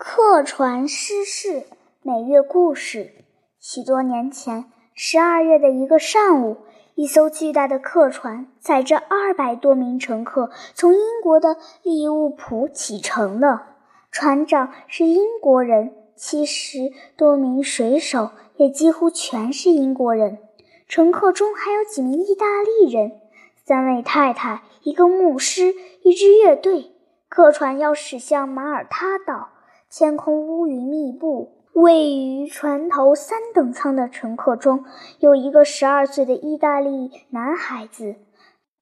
客船失事，每月故事。许多年前，十二月的一个上午，一艘巨大的客船载着二百多名乘客从英国的利物浦启程了。船长是英国人，七十多名水手也几乎全是英国人。乘客中还有几名意大利人，三位太太，一个牧师，一支乐队。客船要驶向马耳他岛。天空乌云密布，位于船头三等舱的乘客中有一个十二岁的意大利男孩子。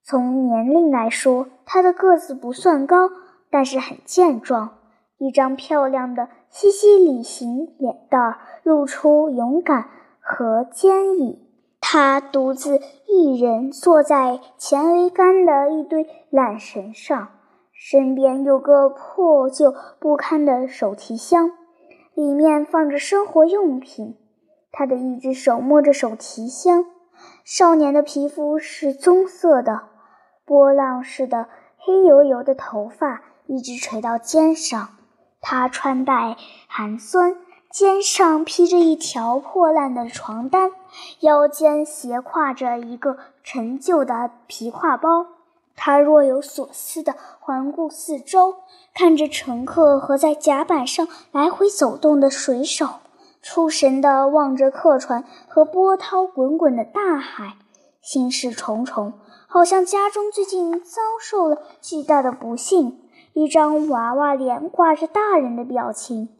从年龄来说，他的个子不算高，但是很健壮，一张漂亮的西西里型脸蛋露出勇敢和坚毅。他独自一人坐在前桅杆的一堆缆绳上。身边有个破旧不堪的手提箱，里面放着生活用品。他的一只手摸着手提箱。少年的皮肤是棕色的，波浪似的黑油油的头发一直垂到肩上。他穿戴寒酸，肩上披着一条破烂的床单，腰间斜挎着一个陈旧的皮挎包。他若有所思地环顾四周，看着乘客和在甲板上来回走动的水手，出神地望着客船和波涛滚滚的大海，心事重重，好像家中最近遭受了巨大的不幸。一张娃娃脸挂着大人的表情。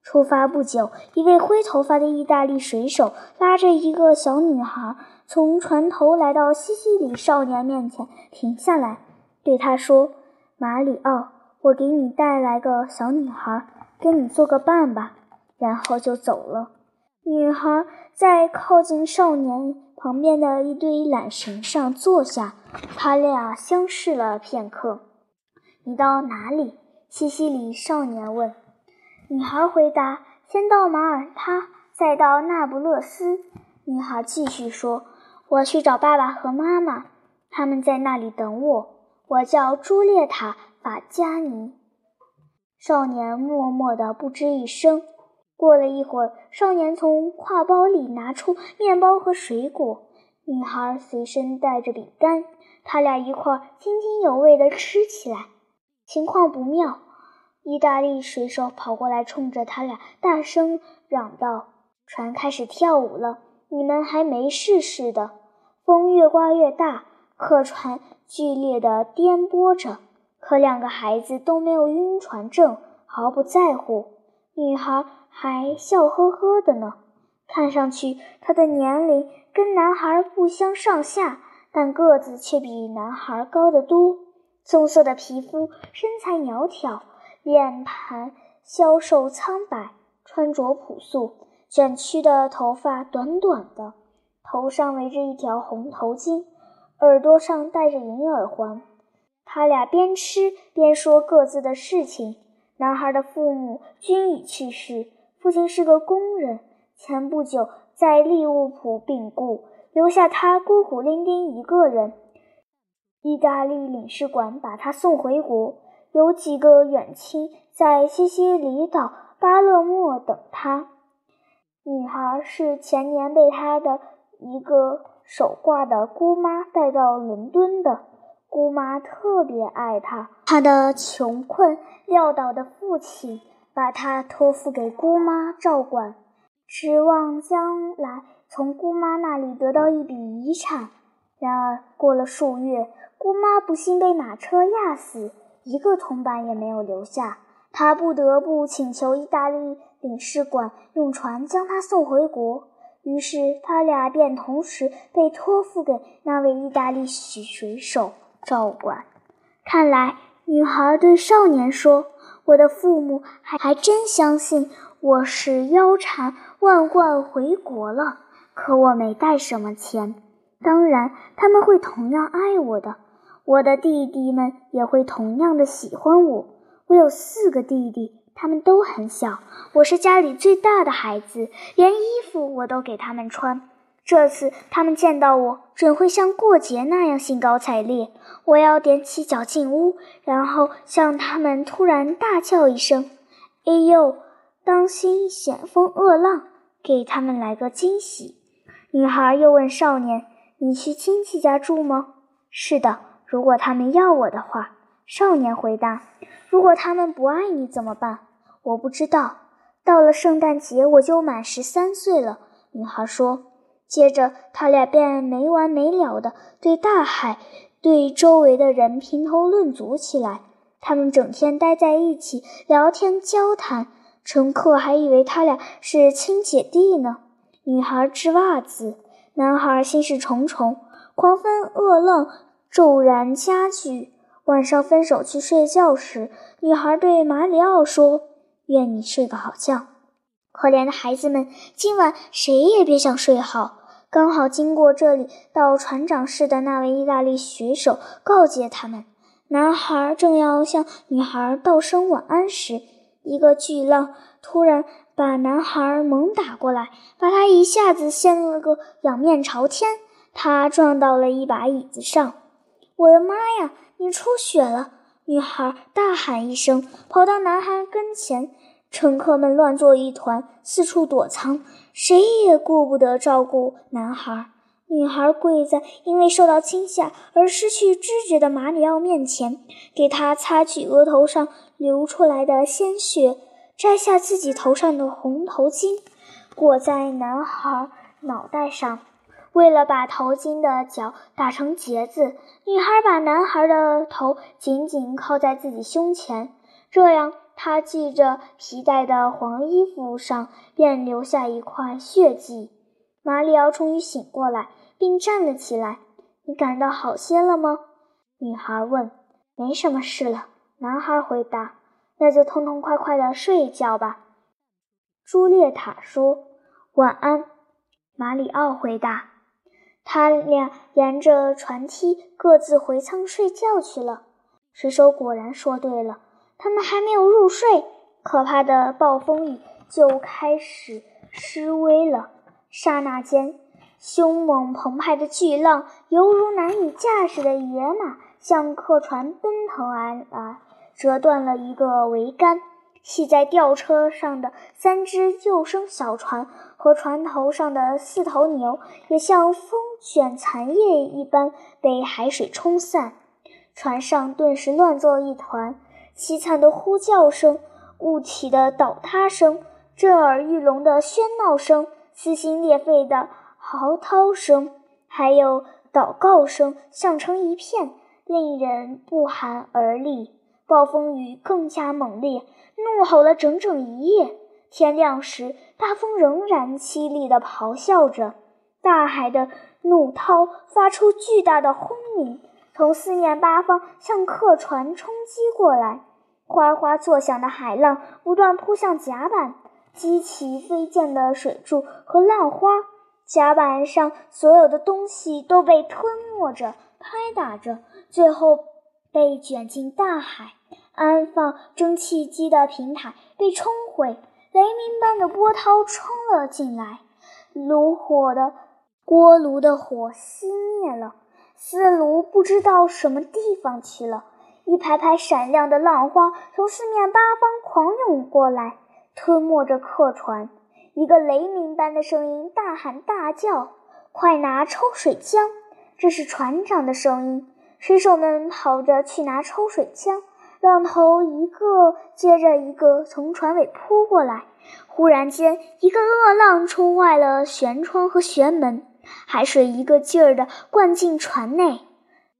出发不久，一位灰头发的意大利水手拉着一个小女孩。从船头来到西西里少年面前，停下来，对他说：“马里奥，我给你带来个小女孩，跟你做个伴吧。”然后就走了。女孩在靠近少年旁边的一堆缆绳上坐下，他俩相视了片刻。“你到哪里？”西西里少年问。女孩回答：“先到马耳他，再到那不勒斯。”女孩继续说。我去找爸爸和妈妈，他们在那里等我。我叫朱列塔·法加尼。少年默默地不吱一声。过了一会儿，少年从挎包里拿出面包和水果，女孩随身带着饼干，他俩一块津津有味地吃起来。情况不妙，意大利水手跑过来，冲着他俩大声嚷道：“船开始跳舞了。”你们还没事似的。风越刮越大，客船剧烈地颠簸着。可两个孩子都没有晕船症，毫不在乎。女孩还笑呵呵的呢，看上去她的年龄跟男孩不相上下，但个子却比男孩高得多。棕色的皮肤，身材苗条，脸盘消瘦苍白，穿着朴素。卷曲的头发短短的，头上围着一条红头巾，耳朵上戴着银耳环。他俩边吃边说各自的事情。男孩的父母均已去世，父亲是个工人，前不久在利物浦病故，留下他孤苦伶仃一个人。意大利领事馆把他送回国，有几个远亲在西西里岛巴勒莫等他。女孩是前年被她的一个手挂的姑妈带到伦敦的，姑妈特别爱她。她的穷困潦倒的父亲把她托付给姑妈照管，指望将来从姑妈那里得到一笔遗产。然而过了数月，姑妈不幸被马车压死，一个铜板也没有留下。她不得不请求意大利。领事馆用船将他送回国，于是他俩便同时被托付给那位意大利水手照管。看来，女孩对少年说：“我的父母还还真相信我是腰缠万贯回国了，可我没带什么钱。当然，他们会同样爱我的，我的弟弟们也会同样的喜欢我。我有四个弟弟。”他们都很小，我是家里最大的孩子，连衣服我都给他们穿。这次他们见到我，准会像过节那样兴高采烈。我要踮起脚进屋，然后向他们突然大叫一声哎呦，当心险风恶浪，给他们来个惊喜！女孩又问少年：“你去亲戚家住吗？”“是的，如果他们要我的话。”少年回答。“如果他们不爱你怎么办？”“我不知道。”到了圣诞节，我就满十三岁了。”女孩说。接着，他俩便没完没了地对大海、对周围的人评头论足起来。他们整天待在一起聊天交谈，乘客还以为他俩是亲姐弟呢。女孩织袜子，男孩心事重重，狂风恶浪骤然加剧。晚上分手去睡觉时，女孩对马里奥说：“愿你睡个好觉。”可怜的孩子们，今晚谁也别想睡好。刚好经过这里，到船长室的那位意大利水手告诫他们：男孩正要向女孩道声晚安时，一个巨浪突然把男孩猛打过来，把他一下子掀了个仰面朝天。他撞到了一把椅子上。我的妈呀！你出血了！女孩大喊一声，跑到男孩跟前。乘客们乱作一团，四处躲藏，谁也顾不得照顾男孩。女孩跪在因为受到惊吓而失去知觉的马里奥面前，给他擦去额头上流出来的鲜血，摘下自己头上的红头巾，裹在男孩脑袋上。为了把头巾的角打成结子，女孩把男孩的头紧紧靠在自己胸前，这样。他系着皮带的黄衣服上便留下一块血迹。马里奥终于醒过来，并站了起来。“你感到好些了吗？”女孩问。“没什么事了。”男孩回答。“那就痛痛快快地睡一觉吧。”朱列塔说。“晚安。”马里奥回答。他俩沿着船梯各自回舱睡觉去了。水手果然说对了。他们还没有入睡，可怕的暴风雨就开始施威了。刹那间，凶猛澎湃的巨浪犹如难以驾驶的野马，向客船奔腾而来，折断了一个桅杆。系在吊车上的三只救生小船和船头上的四头牛，也像风卷残叶一般被海水冲散。船上顿时乱作一团。凄惨的呼叫声，物体的倒塌声，震耳欲聋的喧闹声，撕心裂肺的嚎啕声，还有祷告声，响成一片，令人不寒而栗。暴风雨更加猛烈，怒吼了整整一夜。天亮时，大风仍然凄厉地咆哮着，大海的怒涛发出巨大的轰鸣。从四面八方向客船冲击过来，哗哗作响的海浪不断扑向甲板，激起飞溅的水柱和浪花。甲板上所有的东西都被吞没着、拍打着，最后被卷进大海。安放蒸汽机的平台被冲毁，雷鸣般的波涛冲了进来，炉火的锅炉的火熄灭了。四炉不知道什么地方去了，一排排闪亮的浪花从四面八方狂涌过来，吞没着客船。一个雷鸣般的声音大喊大叫：“快拿抽水枪！”这是船长的声音。水手们跑着去拿抽水枪，浪头一个接着一个从船尾扑过来。忽然间，一个恶浪冲坏了舷窗和舷门。海水一个劲儿地灌进船内，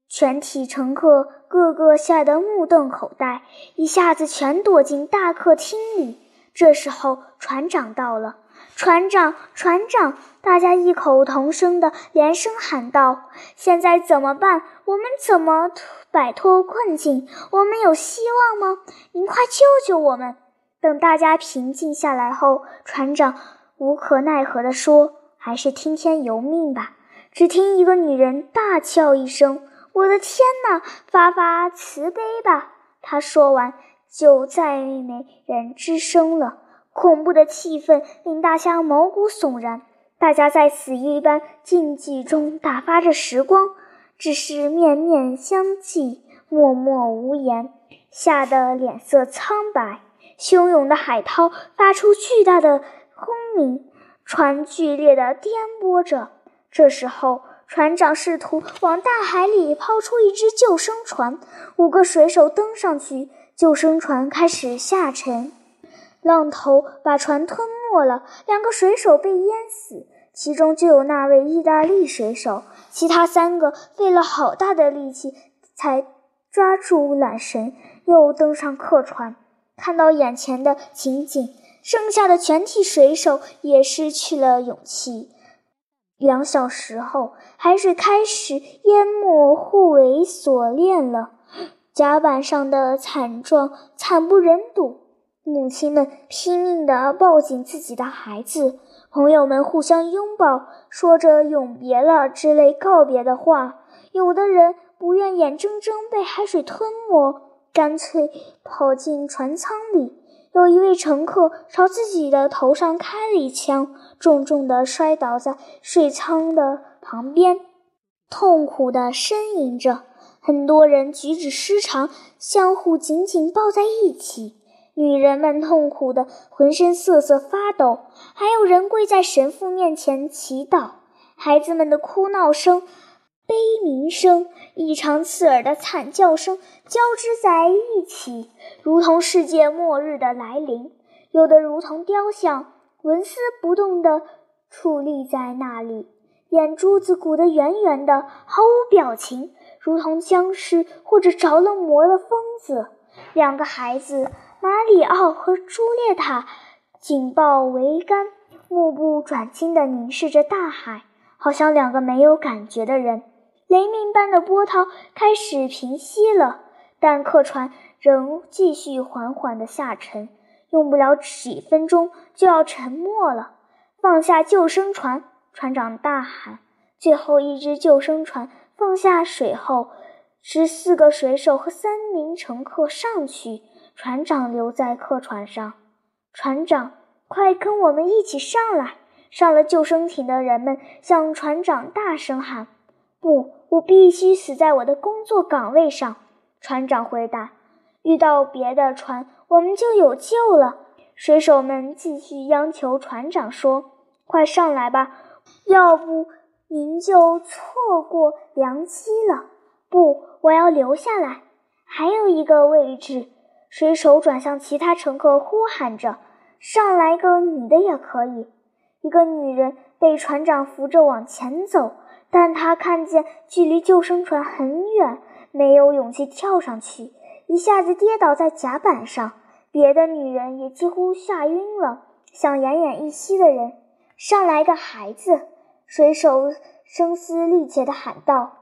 全体乘客个个吓得目瞪口呆，一下子全躲进大客厅里。这时候，船长到了，船长，船长！大家异口同声地连声喊道：“现在怎么办？我们怎么摆脱困境？我们有希望吗？您快救救我们！”等大家平静下来后，船长无可奈何地说。还是听天由命吧。只听一个女人大叫一声：“我的天哪！发发慈悲吧！”她说完，就再没人吱声了。恐怖的气氛令大家毛骨悚然。大家在死一般禁忌中打发着时光，只是面面相觑，默默无言，吓得脸色苍白。汹涌的海涛发出巨大的轰鸣，船剧烈地颠簸着。这时候，船长试图往大海里抛出一只救生船，五个水手登上去，救生船开始下沉，浪头把船吞没了，两个水手被淹死，其中就有那位意大利水手，其他三个费了好大的力气才抓住缆绳，又登上客船。看到眼前的情景，剩下的全体水手也失去了勇气。两小时后，海水开始淹没护尾锁链了，甲板上的惨状惨不忍睹。母亲们拼命地抱紧自己的孩子，朋友们互相拥抱，说着“永别了”之类告别的话。有的人不愿眼睁睁被海水吞没。干脆跑进船舱里。有一位乘客朝自己的头上开了一枪，重重地摔倒在水舱的旁边，痛苦地呻吟着。很多人举止失常，相互紧紧抱在一起。女人们痛苦的浑身瑟瑟发抖，还有人跪在神父面前祈祷。孩子们的哭闹声。悲鸣声、异常刺耳的惨叫声交织在一起，如同世界末日的来临。有的如同雕像，纹丝不动地矗立在那里，眼珠子鼓得圆圆的，毫无表情，如同僵尸或者着了魔的疯子。两个孩子马里奥和朱列塔紧抱桅杆，目不转睛地凝视着大海，好像两个没有感觉的人。雷鸣般的波涛开始平息了，但客船仍继续缓缓地下沉，用不了几分钟就要沉没了。放下救生船！船长大喊。最后一只救生船放下水后，十四个水手和三名乘客上去，船长留在客船上。船长，快跟我们一起上来！上了救生艇的人们向船长大声喊：“不！”我必须死在我的工作岗位上，船长回答。遇到别的船，我们就有救了。水手们继续央求船长说：“快上来吧，要不您就错过良机了。”不，我要留下来。还有一个位置。水手转向其他乘客，呼喊着：“上来个女的也可以。”一个女人被船长扶着往前走。但她看见距离救生船很远，没有勇气跳上去，一下子跌倒在甲板上。别的女人也几乎吓晕了。想奄奄一息的人，上来个孩子！水手声嘶力竭地喊道。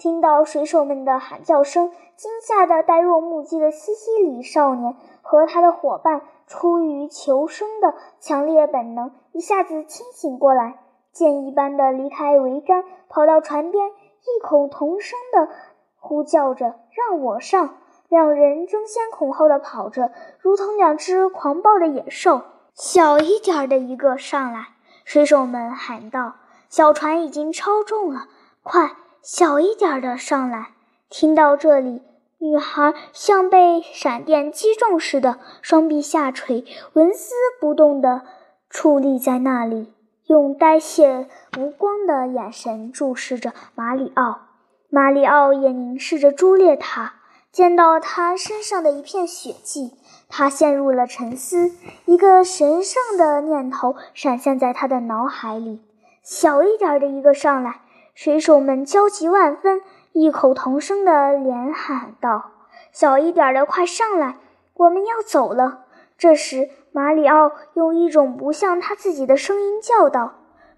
听到水手们的喊叫声，惊吓的呆若木鸡的西西里少年和他的伙伴，出于求生的强烈本能，一下子清醒过来。箭一般的离开桅杆，跑到船边，异口同声地呼叫着：“让我上！”两人争先恐后地跑着，如同两只狂暴的野兽。小一点的一个上来！水手们喊道：“小船已经超重了，快，小一点的上来！”听到这里，女孩像被闪电击中似的，双臂下垂，纹丝不动地矗立在那里。用呆滞无光的眼神注视着马里奥，马里奥也凝视着朱列塔。见到他身上的一片血迹，他陷入了沉思。一个神圣的念头闪现在他的脑海里：小一点的一个上来！水手们焦急万分，异口同声地连喊道：“小一点的，快上来！我们要走了。”这时，马里奥用一种不像他自己的声音叫道：“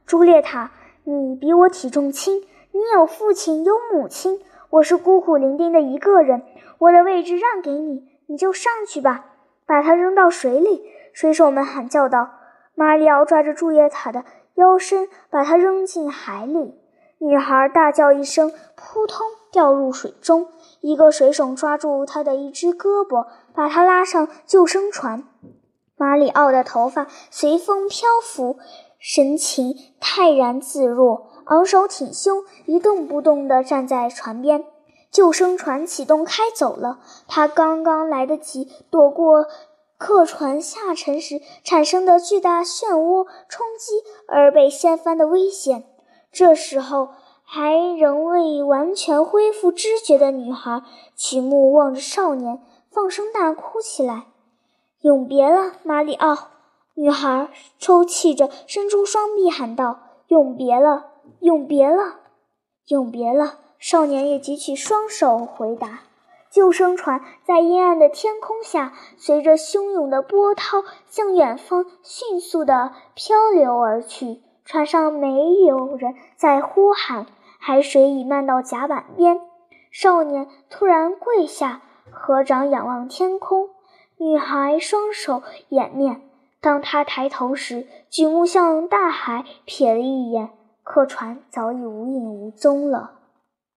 朱列塔，你比我体重轻，你有父亲，有母亲，我是孤苦伶仃的一个人。我的位置让给你，你就上去吧，把它扔到水里。”水手们喊叫道。马里奥抓着朱叶塔的腰身，把它扔进海里。女孩大叫一声，扑通掉入水中。一个水手抓住她的一只胳膊，把她拉上救生船。马里奥的头发随风飘浮，神情泰然自若，昂首挺胸，一动不动地站在船边。救生船启动开走了，他刚刚来得及躲过客船下沉时产生的巨大漩涡冲击而被掀翻的危险。这时候，还仍未完全恢复知觉的女孩举目望着少年，放声大哭起来：“永别了，马里奥！”女孩抽泣着，伸出双臂喊道：“永别了，永别了，永别了！”少年也举起双手回答。救生船在阴暗的天空下，随着汹涌的波涛向远方迅速地漂流而去。船上没有人在呼喊，海水已漫到甲板边。少年突然跪下，合掌仰望天空。女孩双手掩面。当他抬头时，举目向大海瞥了一眼，客船早已无影无踪了。